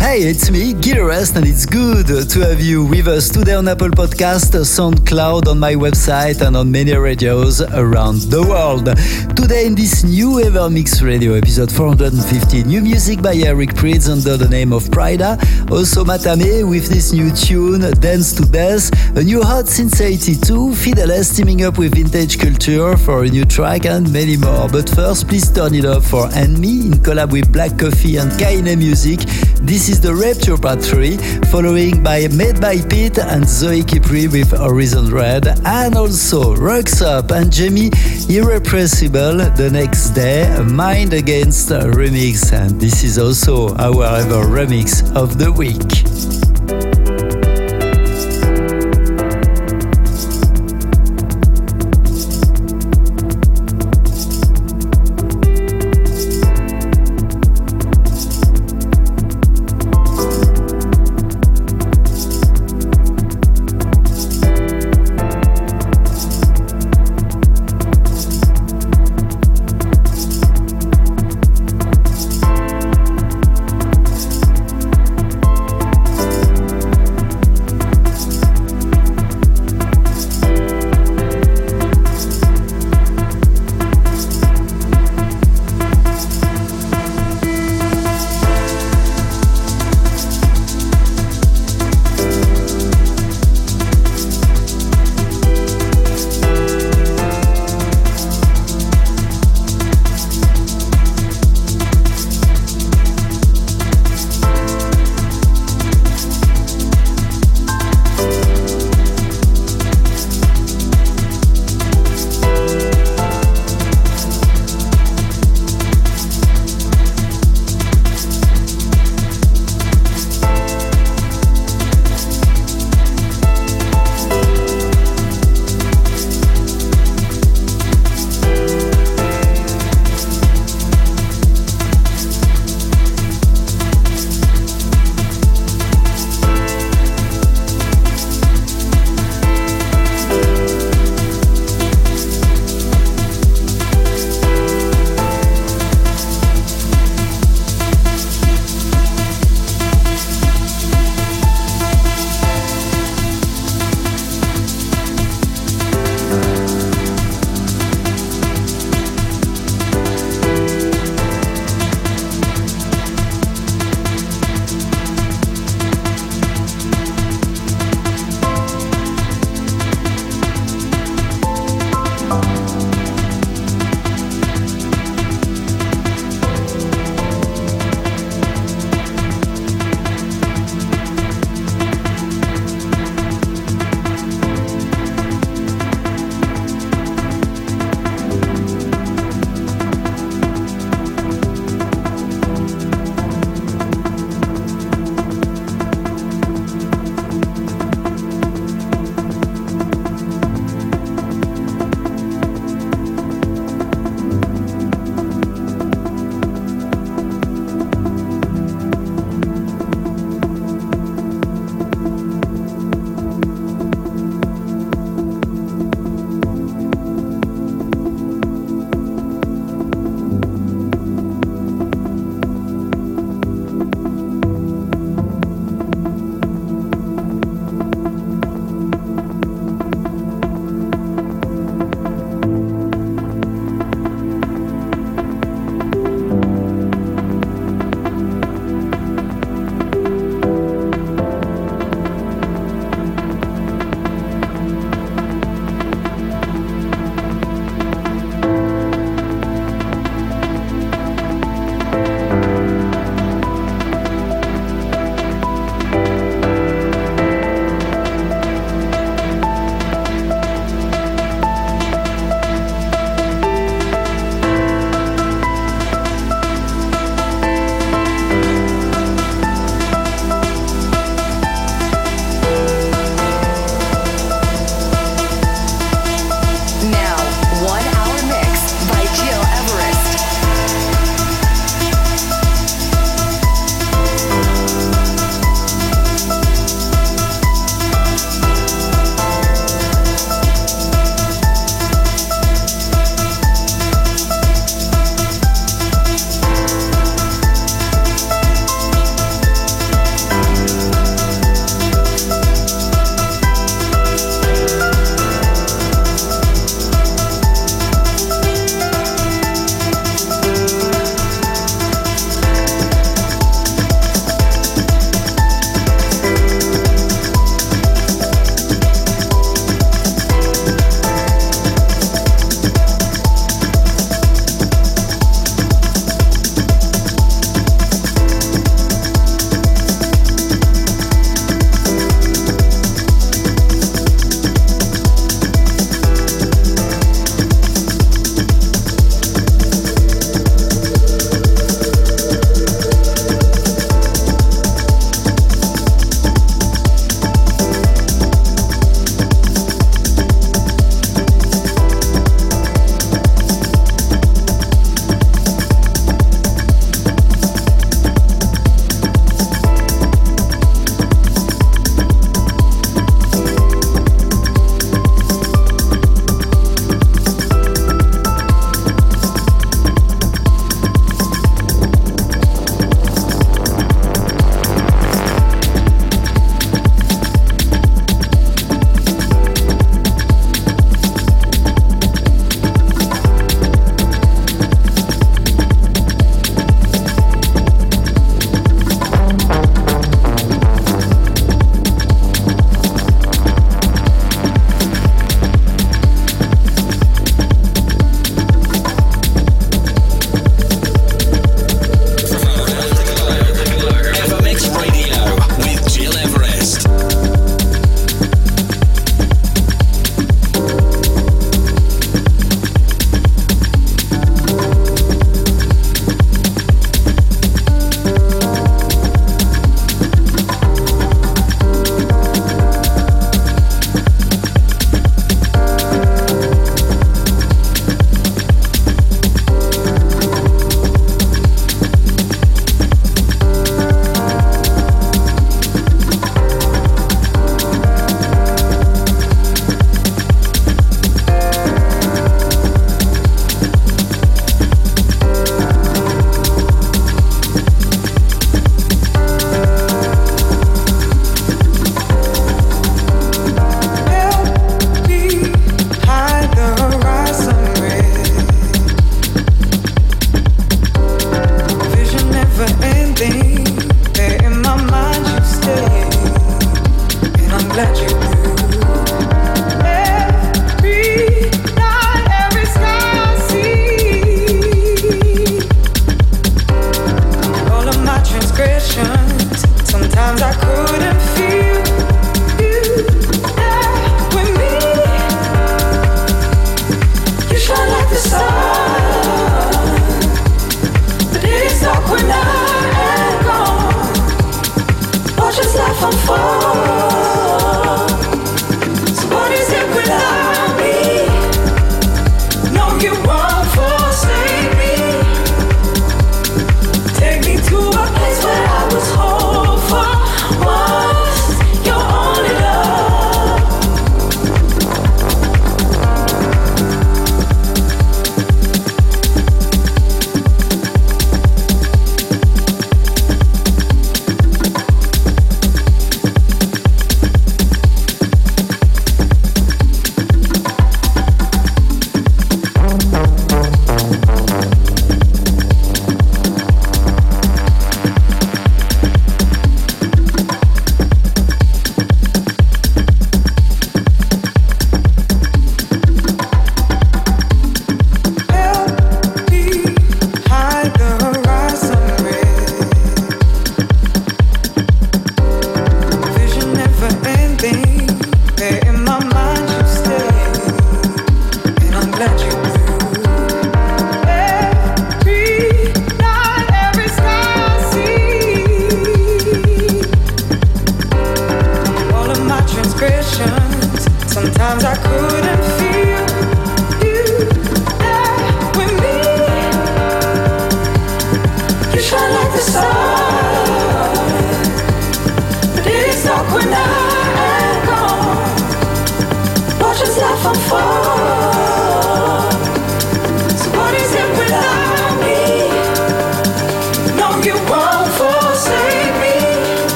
Hey, it's me, Gil Everest, and it's good to have you with us today on Apple Podcast, SoundCloud, on my website, and on many radios around the world. Today, in this new Evermix Radio episode 450, new music by Eric Prydz under the name of Pryda. Also, Matame with this new tune, Dance to Death. A new hot since 82, Fideles teaming up with Vintage Culture for a new track, and many more. But first, please turn it up for &ME in collab with Black Coffee and Keinemusik. This is the Rapture Part 3, following by Made by Pete and Zoe Kypri with Horizon Red, and also Rocks Up and Jamie Irrepressible the next day, Mind Against remix, and this is also our ever remix of the week.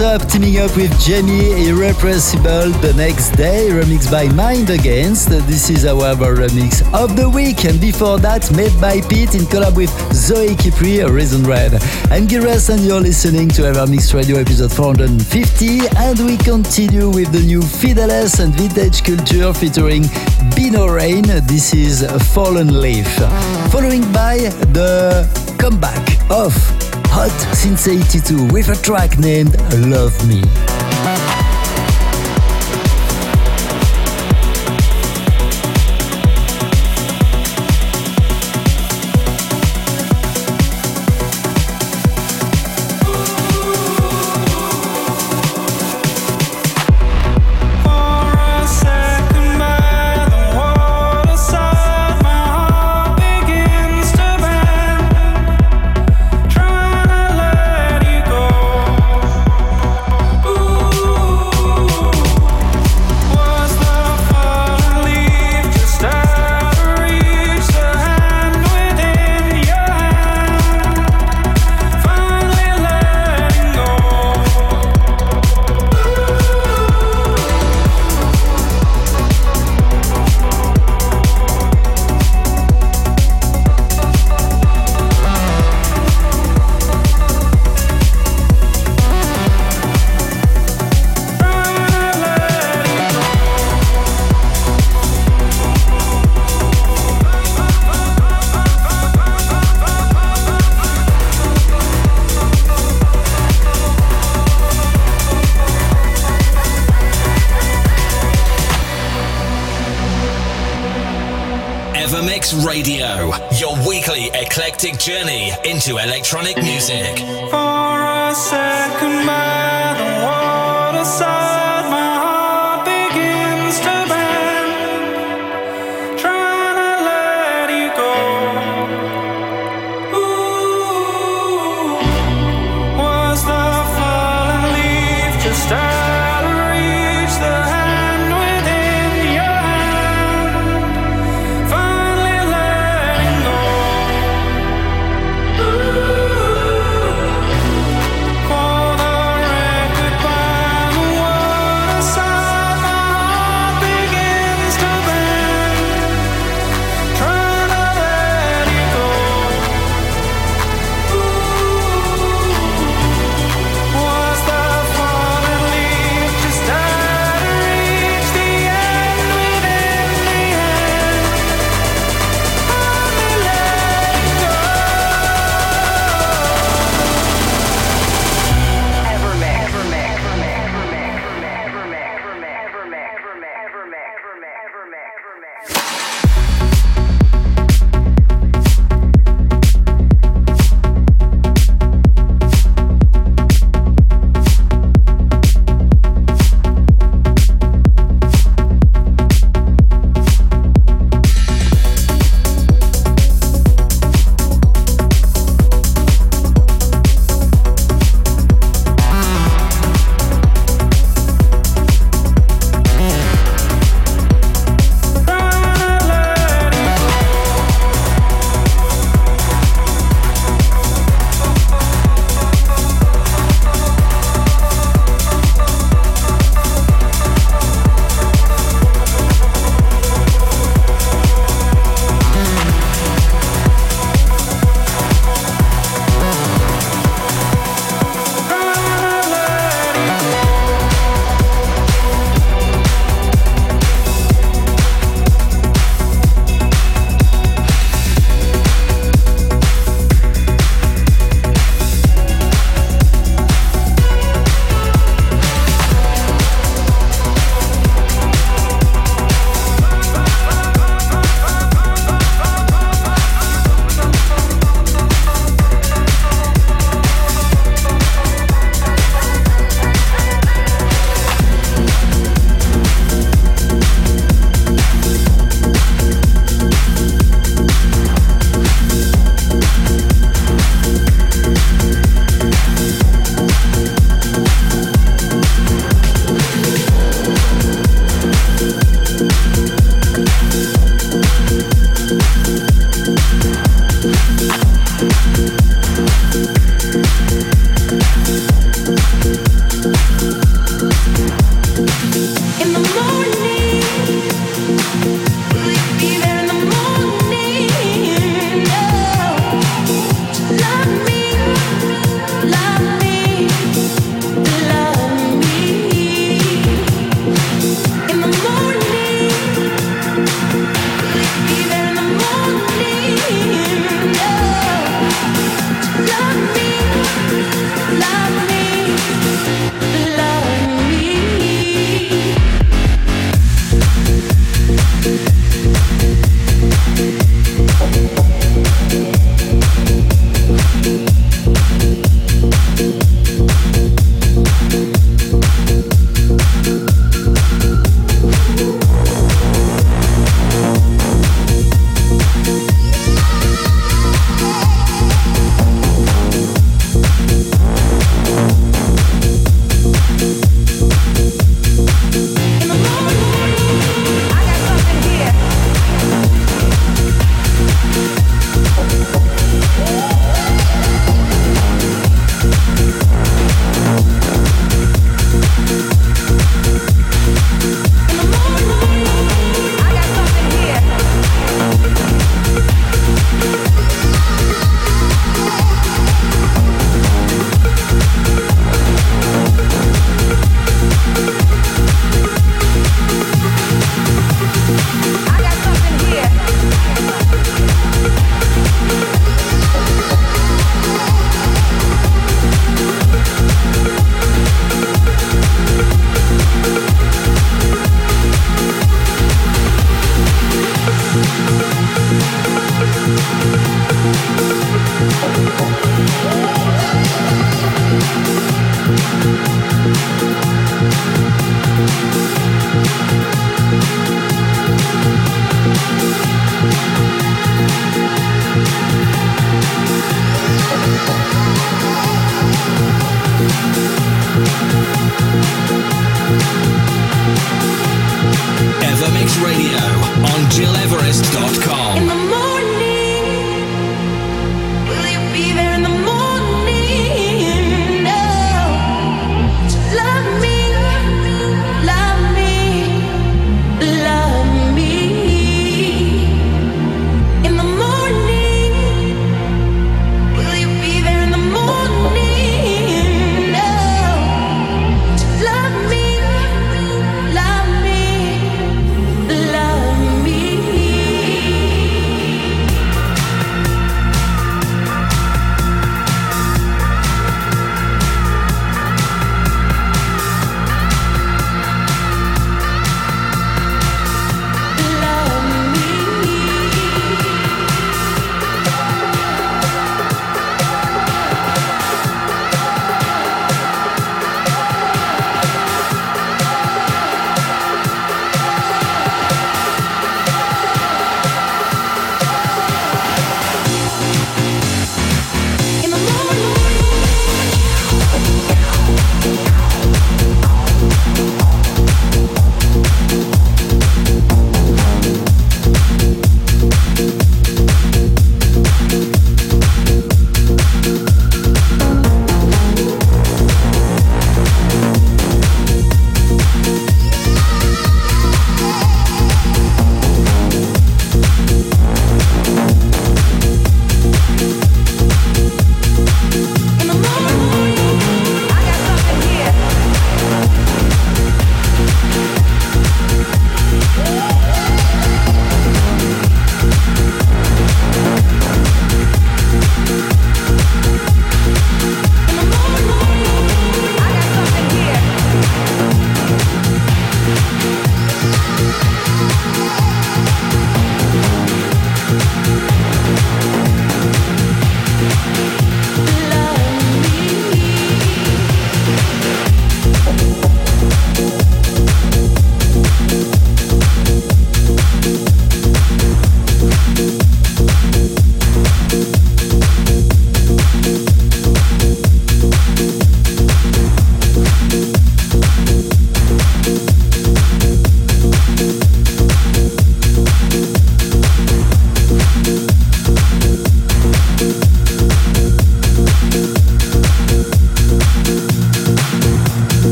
Up teaming up with Jamie Irrepressible the next day, remixed by Mind Against. This is our remix of the week, and before that, made by Pete in collab with Zoe Kypri, Reason Red. I'm Giras, and you're listening to Evermix Radio episode 450, and we continue with the new Fideles and Vintage Culture featuring Bino Rain. This is Fallen Leaf. Following by the comeback of hot since 82 with a track named Love Me.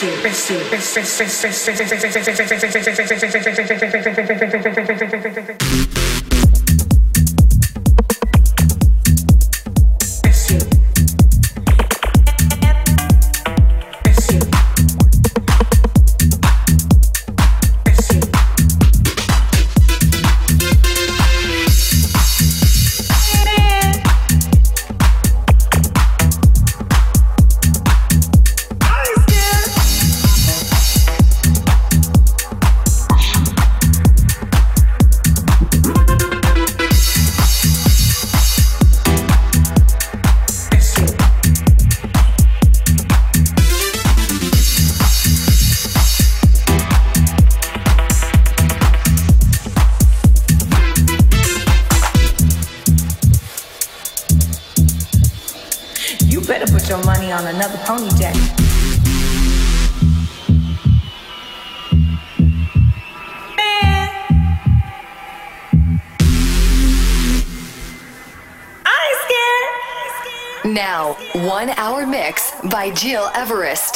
Pressing, by Gil Everest.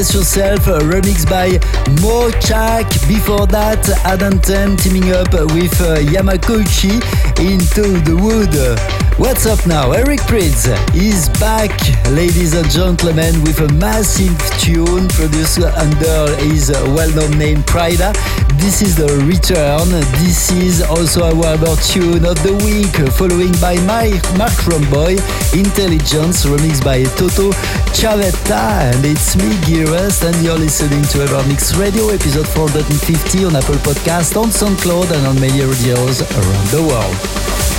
Express Yourself, remixed by Mochakk. Before that, Adam Ten teaming up with uh, Yamakoichi into the wood. What's up now? Eric Prydz is back, ladies and gentlemen, with a massive tune produced under his well-known name Pryda. This is the return. This is also our tune of the week, following by My Marc Romboy, Intelligence, remixed by Toto Chiavetta. And it's me, Gil Everest, and you're listening to Evermix Radio, episode 450 on Apple Podcast, on SoundCloud, and on many radios around the world.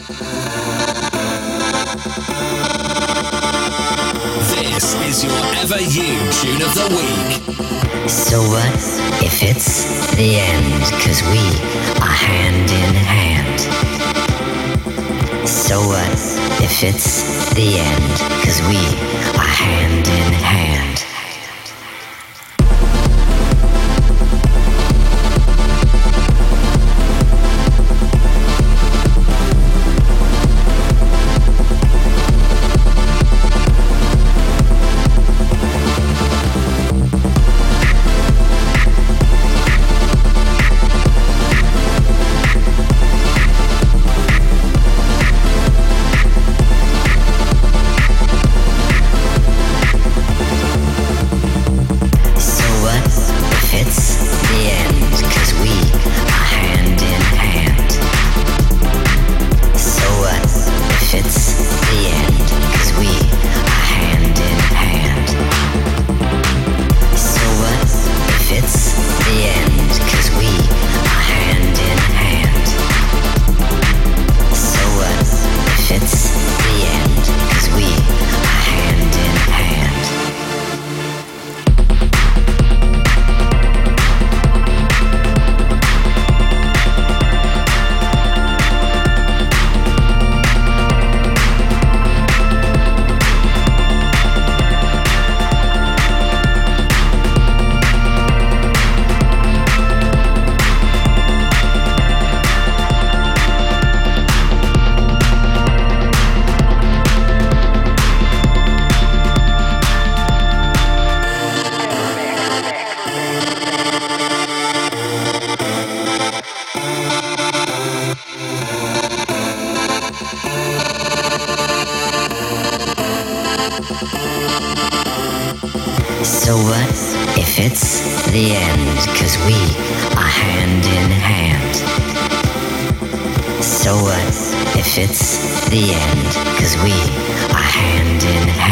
This is your ever you tune of the week. So what if it's the end? Cause we are hand in hand. So what if it's the end? Cause we are hand in hand. So what if it's the end? Cause we are hand in hand. So what if it's the end? Cause we are hand in hand.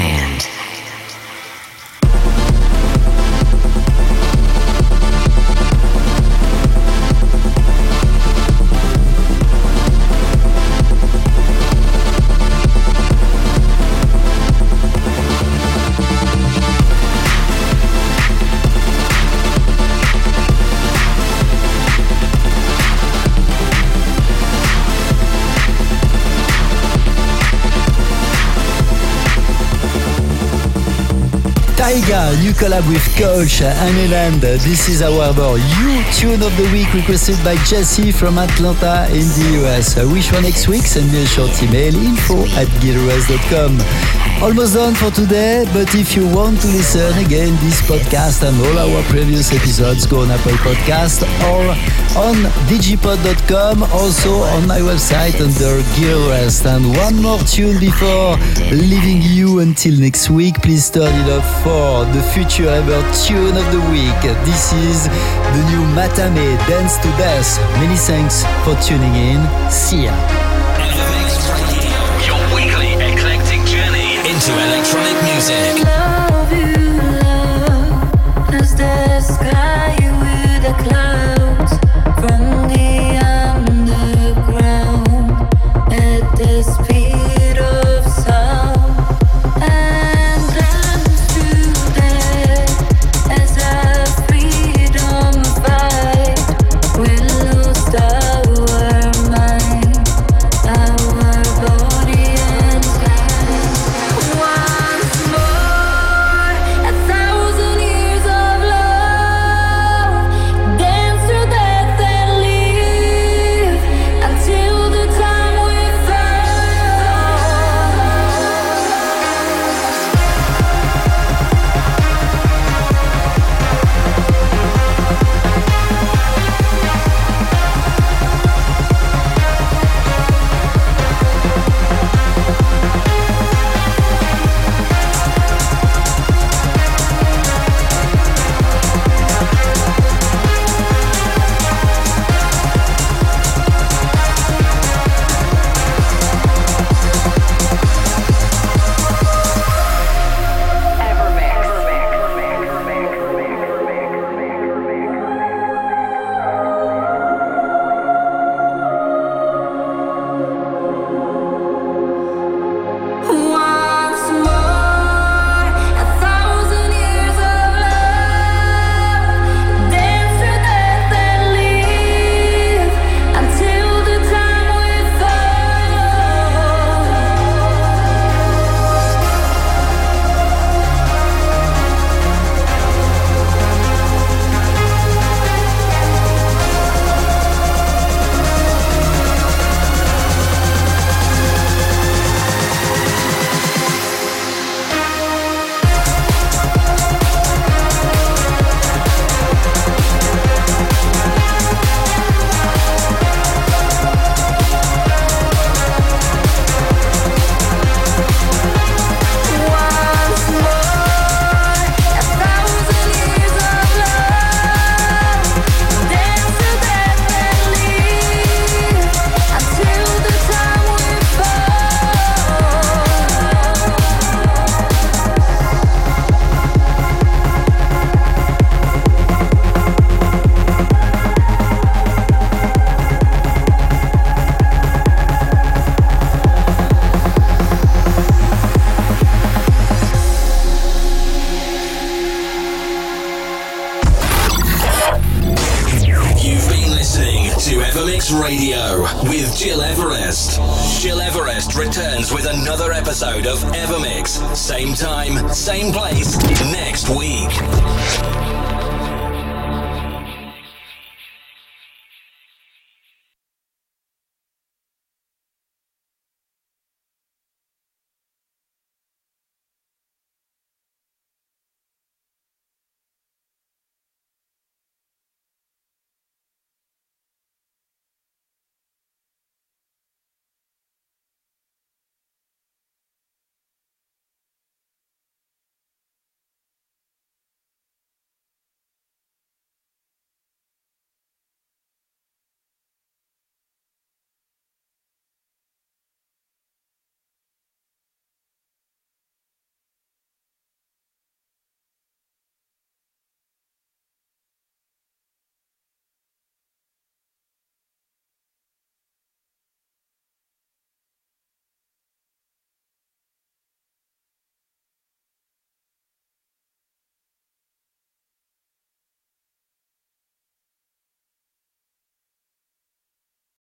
New collab with Coach and Eland. This is our You Tune of the Week requested by Jesse from Atlanta in the US. I wish for next week, send me a short email info at gileverest.com. Almost done for today, but if you want to listen again this podcast and all our previous episodes, go on Apple Podcast or on digipod.com, also on my website under Gil Everest. And one more tune before leaving you until next week. Please turn it up for the future ever tune of the week. This is the new Mathame Dance to Death. Many thanks for tuning in. See ya. to electronic music. Love you, love, as the sky with a